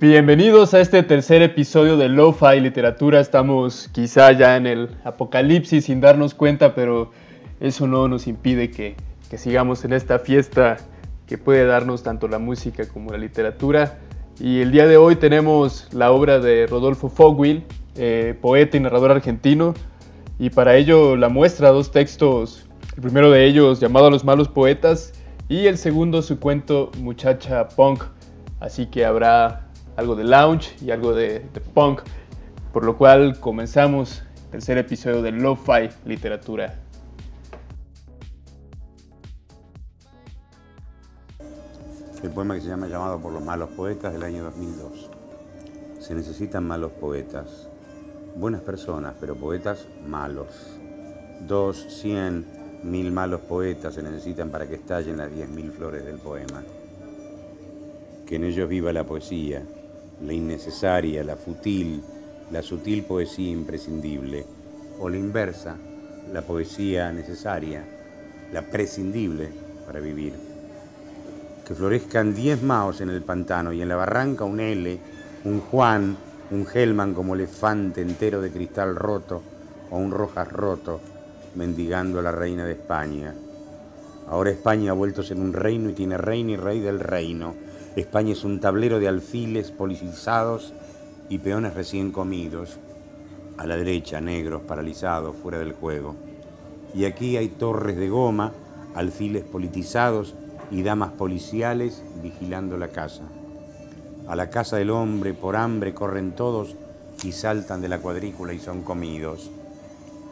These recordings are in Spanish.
Bienvenidos a este tercer episodio de Lo-Fi Literatura. Estamos quizá ya en el apocalipsis sin darnos cuenta, pero eso no nos impide que, sigamos en esta fiesta que puede darnos tanto la música como la literatura. Y el día de hoy tenemos la obra de Rodolfo Fogwill, eh, poeta y narrador argentino, y para ello la muestra dos textos, el primero de ellos llamado A los malos poetas y el segundo su cuento Muchacha Punk. Así que habrá algo de lounge y algo de, punk, por lo cual comenzamos el tercer episodio de Lo-Fi Literatura. El poema que se llama Llamado por los malos poetas del año 2002. Se necesitan malos poetas, buenas personas, pero poetas malos. Dos, cien, mil malos poetas se necesitan para que estallen las diez mil flores del poema. Que en ellos viva la poesía, la innecesaria, la futil, la sutil poesía imprescindible, o la inversa, la poesía necesaria, la prescindible para vivir. Que florezcan diez maos en el pantano y en la barranca un L, un Juan, un Gelman como elefante entero de cristal roto o un Rojas roto, mendigando a la reina de España. Ahora España ha vuelto a ser un reino y tiene reina y rey del reino España es un tablero de alfiles politizados y peones recién comidos. A la derecha, negros, paralizados, fuera del juego. Y aquí hay torres de goma, alfiles politizados y damas policiales vigilando la casa. A la casa del hombre por hambre corren todos y saltan de la cuadrícula y son comidos.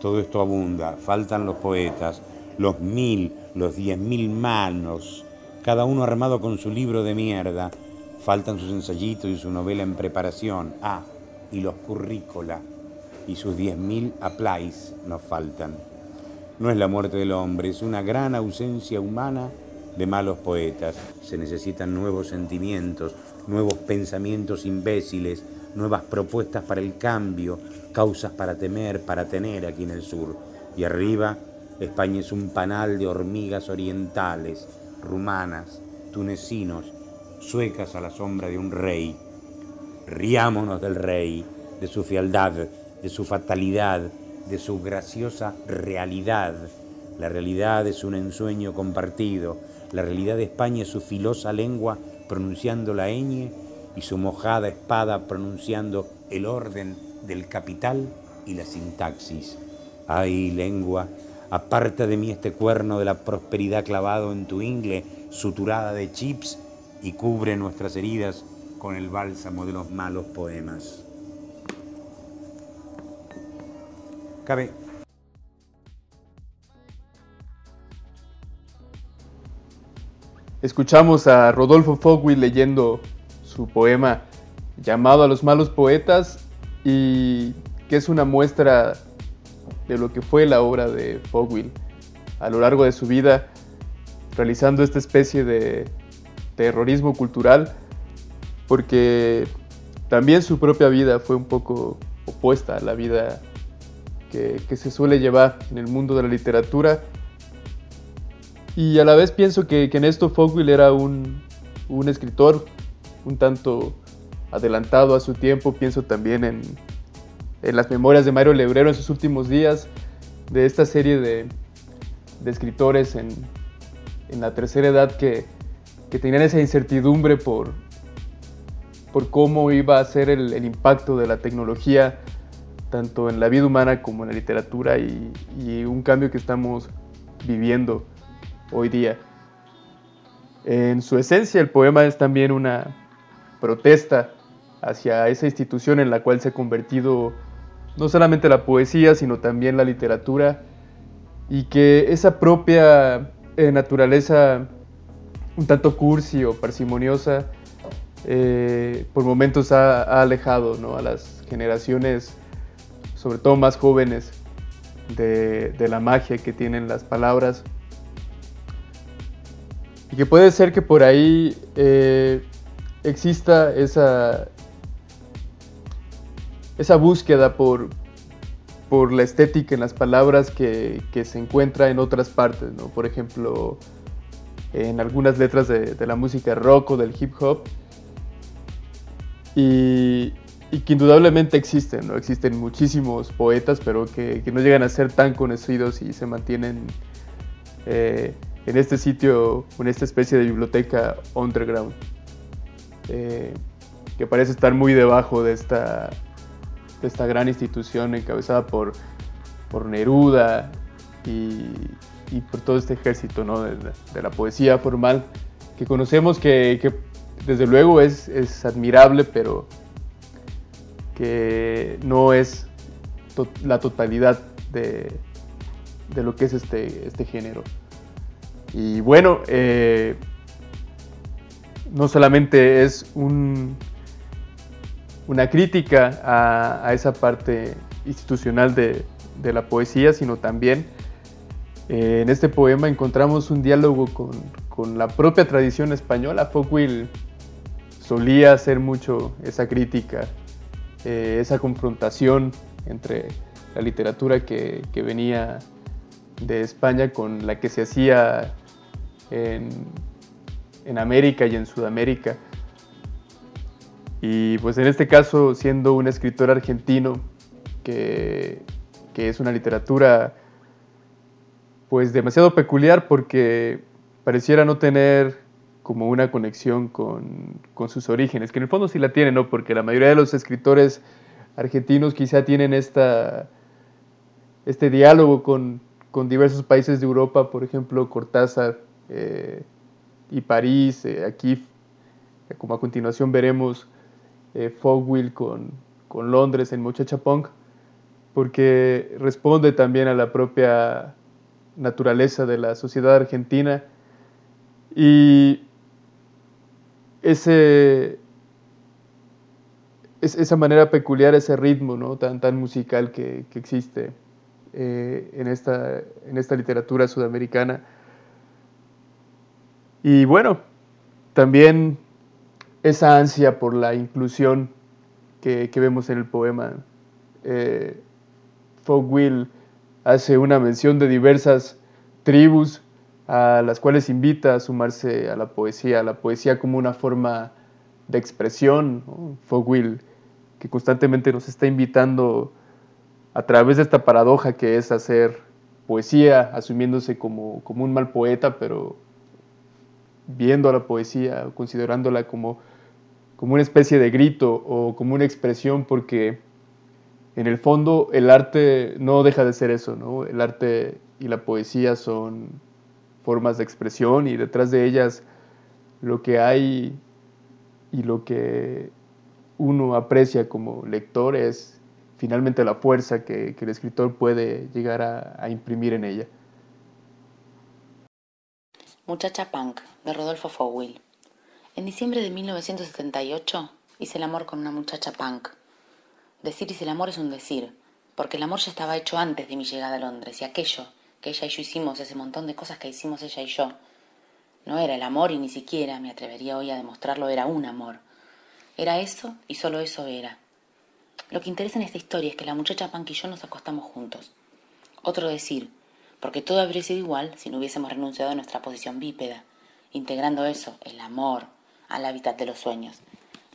Todo esto abunda, faltan los poetas, los mil, los diez mil manos cada uno armado con su libro de mierda. Faltan sus ensayitos y su novela en preparación. Ah, y los currícola y sus 10.000 applies nos faltan. No es la muerte del hombre, es una gran ausencia humana de malos poetas. Se necesitan nuevos sentimientos, nuevos pensamientos imbéciles, nuevas propuestas para el cambio, causas para temer, para tener aquí en el sur. Y arriba, España es un panal de hormigas orientales rumanas, tunecinos, suecas a la sombra de un rey. Riámonos del rey, de su fealdad, de su fatalidad, de su graciosa realidad. La realidad es un ensueño compartido. La realidad de España es su filosa lengua pronunciando la ñ y su mojada espada pronunciando el orden del capital y la sintaxis. Ay, lengua, Aparta de mí este cuerno de la prosperidad clavado en tu ingle, suturada de chips, y cubre nuestras heridas con el bálsamo de los malos poemas. Cabe. Escuchamos a Rodolfo Fogwill leyendo su poema llamado a los malos poetas y que es una muestra de lo que fue la obra de Fogwill a lo largo de su vida, realizando esta especie de terrorismo cultural, porque también su propia vida fue un poco opuesta a la vida que, se suele llevar en el mundo de la literatura. Y a la vez pienso que, en esto Fogwill era un, un escritor un tanto adelantado a su tiempo, pienso también en en las memorias de Mario Lebrero en sus últimos días, de esta serie de, escritores en, la tercera edad que, tenían esa incertidumbre por, por cómo iba a ser el, impacto de la tecnología tanto en la vida humana como en la literatura y, y un cambio que estamos viviendo hoy día. En su esencia el poema es también una protesta hacia esa institución en la cual se ha convertido no solamente la poesía, sino también la literatura, y que esa propia eh, naturaleza un tanto cursi o parsimoniosa, eh, por momentos ha, alejado a las generaciones, sobre todo más jóvenes, de, la magia que tienen las palabras. Y que puede ser que por ahí eh, exista esa, esa búsqueda por, por la estética en las palabras que, se encuentra en otras partes, ¿no? Por ejemplo, en algunas letras de, la música rock o del hip hop, y, que indudablemente existen, ¿no? Existen muchísimos poetas, pero que, no llegan a ser tan conocidos y se mantienen eh, en este sitio, en esta especie de biblioteca underground, eh, que parece estar muy debajo de esta, esta gran institución encabezada por, por Neruda y, por todo este ejército ¿no? de, la poesía formal que conocemos que, desde luego es, es admirable, pero que no es la totalidad de, lo que es este, este género. Y bueno, eh, no solamente es un, una crítica a, esa parte institucional de, la poesía, sino también eh, en este poema encontramos un diálogo con, la propia tradición española. Folkwill solía hacer mucho esa crítica, eh, esa confrontación entre la literatura que, venía de España con la que se hacía en, América y en Sudamérica. Y pues en este caso, siendo un escritor argentino, que, que, es una literatura pues demasiado peculiar porque pareciera no tener como una conexión con, sus orígenes, que en el fondo sí la tiene, ¿no? Porque la mayoría de los escritores argentinos quizá tienen esta, este diálogo con, diversos países de Europa, por ejemplo, Cortázar eh, y París, eh, aquí, como a continuación veremos, eh, Fogwill con, con Londres en Muchacha Punk, porque responde también a la propia naturaleza de la sociedad argentina y ese, esa manera peculiar, ese ritmo ¿no? tan, tan musical que, existe eh, en, esta, en esta literatura sudamericana. Y bueno, también esa ansia por la inclusión que, vemos en el poema. Eh, Will hace una mención de diversas tribus a las cuales invita a sumarse a la poesía, a la poesía como una forma de expresión, ¿no? que constantemente nos está invitando a través de esta paradoja que es hacer poesía, asumiéndose como, como un mal poeta, pero viendo a la poesía, considerándola como, como una especie de grito o como una expresión, porque en el fondo el arte no deja de ser eso, ¿no? El arte y la poesía son formas de expresión y detrás de ellas lo que hay y lo que uno aprecia como lector es finalmente la fuerza que, el escritor puede llegar a, imprimir en ella. Muchacha Punk, de Rodolfo Fowell. En diciembre de 1978 hice el amor con una muchacha punk. Decir hice el amor es un decir, porque el amor ya estaba hecho antes de mi llegada a Londres y aquello que ella y yo hicimos, ese montón de cosas que hicimos ella y yo. No era el amor y ni siquiera, me atrevería hoy a demostrarlo, era un amor. Era eso y solo eso era. Lo que interesa en esta historia es que la muchacha Punk y yo nos acostamos juntos. Otro decir, porque todo habría sido igual si no hubiésemos renunciado a nuestra posición bípeda, integrando eso, el amor, al hábitat de los sueños.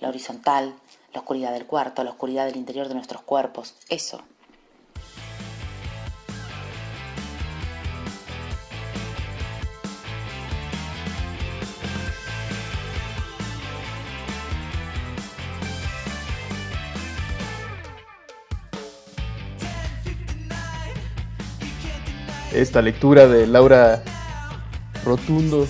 La horizontal, la oscuridad del cuarto, la oscuridad del interior de nuestros cuerpos, eso, esta lectura de Laura Rotundo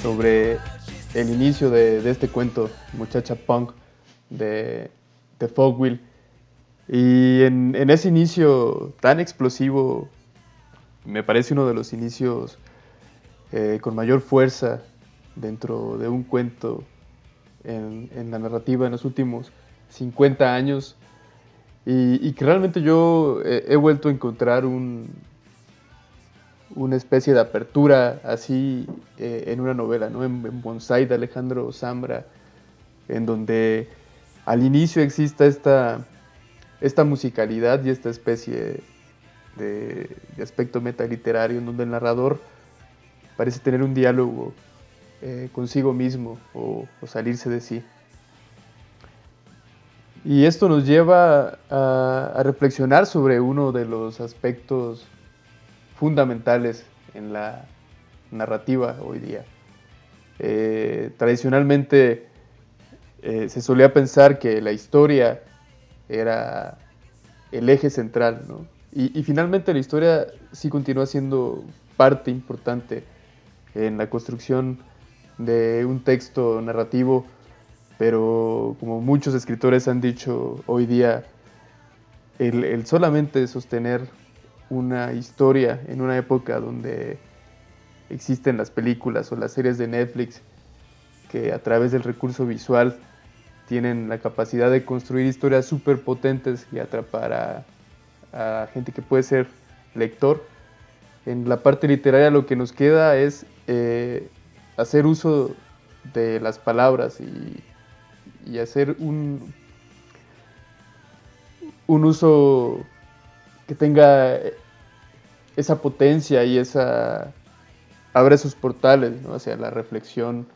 sobre el inicio de, este cuento, Muchacha Punk, de, de Fogwill. Y en, ese inicio tan explosivo, me parece uno de los inicios eh, con mayor fuerza dentro de un cuento en, la narrativa en los últimos 50 años. Y, que realmente yo he vuelto a encontrar un, una especie de apertura así eh, en una novela, ¿no? En, Bonsai de Alejandro Zambra, en donde al inicio exista esta, esta musicalidad y esta especie de, aspecto metaliterario en donde el narrador parece tener un diálogo eh, consigo mismo o, salirse de sí. Y esto nos lleva a, reflexionar sobre uno de los aspectos fundamentales en la narrativa hoy día. Eh, tradicionalmente eh, se solía pensar que la historia era el eje central, ¿no? y, y, finalmente la historia sí continúa siendo parte importante en la construcción de un texto narrativo pero como muchos escritores han dicho hoy día, el, solamente sostener una historia en una época donde existen las películas o las series de Netflix que a través del recurso visual tienen la capacidad de construir historias súper potentes y atrapar a, gente que puede ser lector. En la parte literaria lo que nos queda es eh, hacer uso de las palabras y y hacer un, un uso que tenga esa potencia y esa abre sus portales hacia la reflexión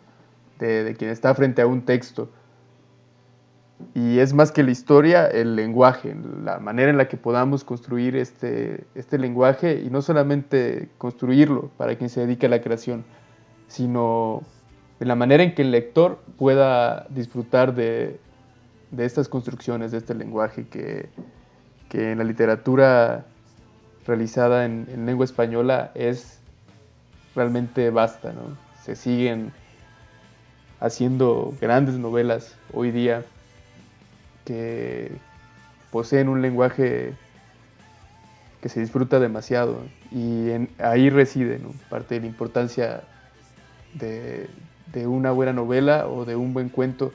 de, quien está frente a un texto. Y es más que la historia, el lenguaje, la manera en la que podamos construir este, este lenguaje y no solamente construirlo para quien se dedique a la creación, sino de la manera en que el lector pueda disfrutar de, estas construcciones, de este lenguaje que, en la literatura realizada en, lengua española es realmente vasta. Se siguen haciendo grandes novelas hoy día que poseen un lenguaje que se disfruta demasiado y ahí reside parte de la importancia de, de una buena novela o de un buen cuento.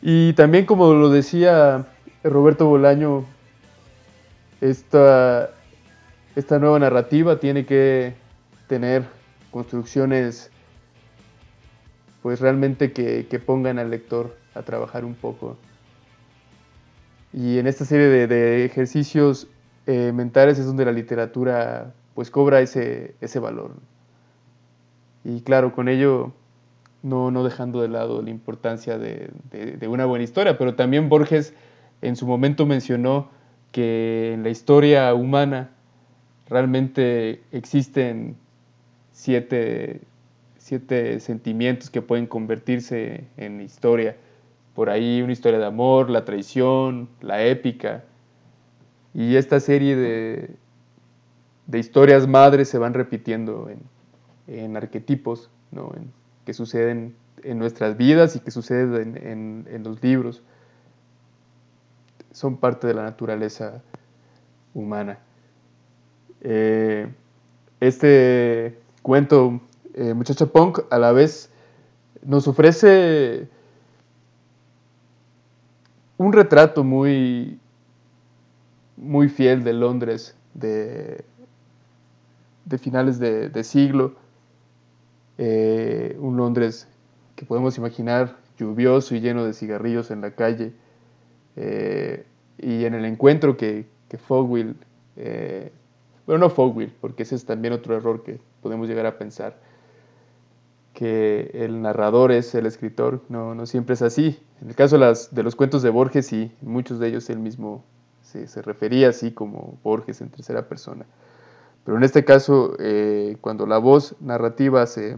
Y también como lo decía Roberto Bolaño, esta, esta nueva narrativa tiene que tener construcciones pues realmente que, pongan al lector a trabajar un poco. Y en esta serie de, ejercicios eh, mentales es donde la literatura pues cobra ese, ese valor. Y claro, con ello no, no dejando de lado la importancia de, una buena historia, pero también Borges en su momento mencionó que en la historia humana realmente existen siete, siete sentimientos que pueden convertirse en historia. Por ahí una historia de amor, la traición, la épica. Y esta serie de, de historias madres se van repitiendo en, en arquetipos, ¿no? que suceden en nuestras vidas y que suceden en, los libros. Son parte de la naturaleza humana. Eh, este cuento, eh, Muchacha Punk, a la vez nos ofrece un retrato muy, muy fiel de Londres de, de finales de siglo. Eh, un Londres que podemos imaginar lluvioso y lleno de cigarrillos en la calle, y en el encuentro que, que Fogwill, bueno, no Fogwill, porque ese es también otro error que podemos llegar a pensar, que el narrador es el escritor, no, no siempre es así. En el caso de, de los cuentos de Borges, sí, muchos de ellos él mismo se, se refería así como Borges en tercera persona. Pero en este caso, eh, cuando la voz narrativa se,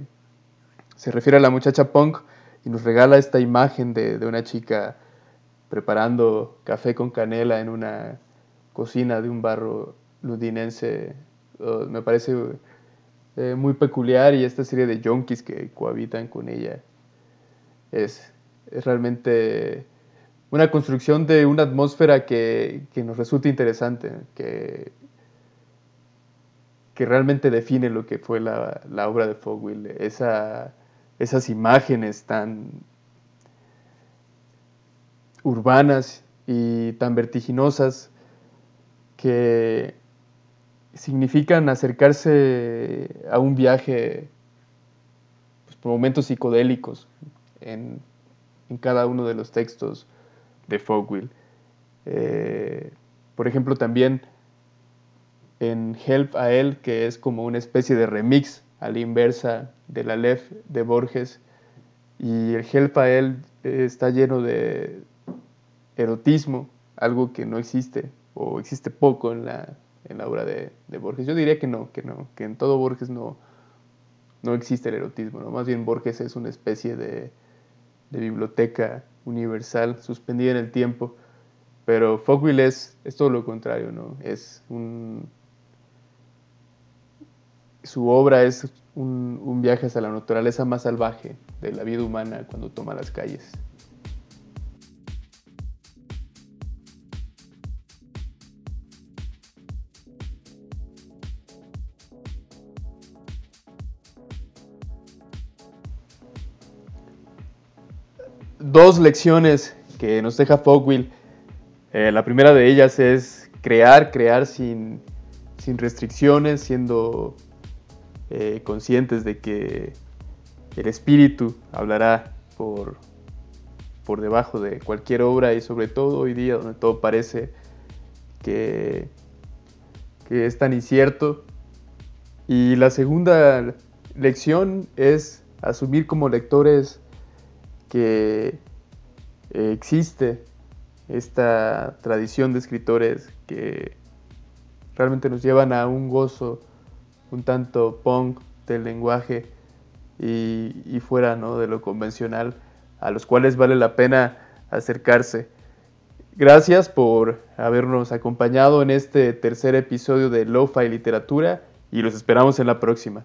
refiere a la muchacha punk y nos regala esta imagen de, una chica preparando café con canela en una cocina de un barro londinense, oh, me parece eh, muy peculiar y esta serie de junkies que cohabitan con ella es, realmente una construcción de una atmósfera que, que nos resulta interesante, que que realmente define lo que fue la, obra de Fogwill, esa, esas imágenes tan urbanas y tan vertiginosas que significan acercarse a un viaje pues, por momentos psicodélicos en, cada uno de los textos de Fogwill. Eh, por ejemplo, también en Help a él, que es como una especie de remix a la inversa de la Lef de Borges. Y el Help a él está lleno de erotismo, algo que no existe o existe poco en la, en la obra de, Borges. Yo diría que no, que no, que en todo Borges no, no existe el erotismo, ¿no? más bien Borges es una especie de, de biblioteca universal suspendida en el tiempo, pero Fogwill es, todo lo contrario, ¿no? es un, su obra es un, un viaje hacia la naturaleza más salvaje de la vida humana cuando toma las calles. Dos lecciones que nos deja Fogwill. Eh, la primera de ellas es crear, crear sin, restricciones, siendo eh, conscientes de que el espíritu hablará por, por debajo de cualquier obra y sobre todo hoy día donde todo parece que, que es tan incierto. Y la segunda lección es asumir como lectores que eh, existe esta tradición de escritores que realmente nos llevan a un gozo un tanto punk del lenguaje y, fuera de lo convencional, a los cuales vale la pena acercarse. Gracias por habernos acompañado en este tercer episodio de Lo-Fi Literatura y los esperamos en la próxima.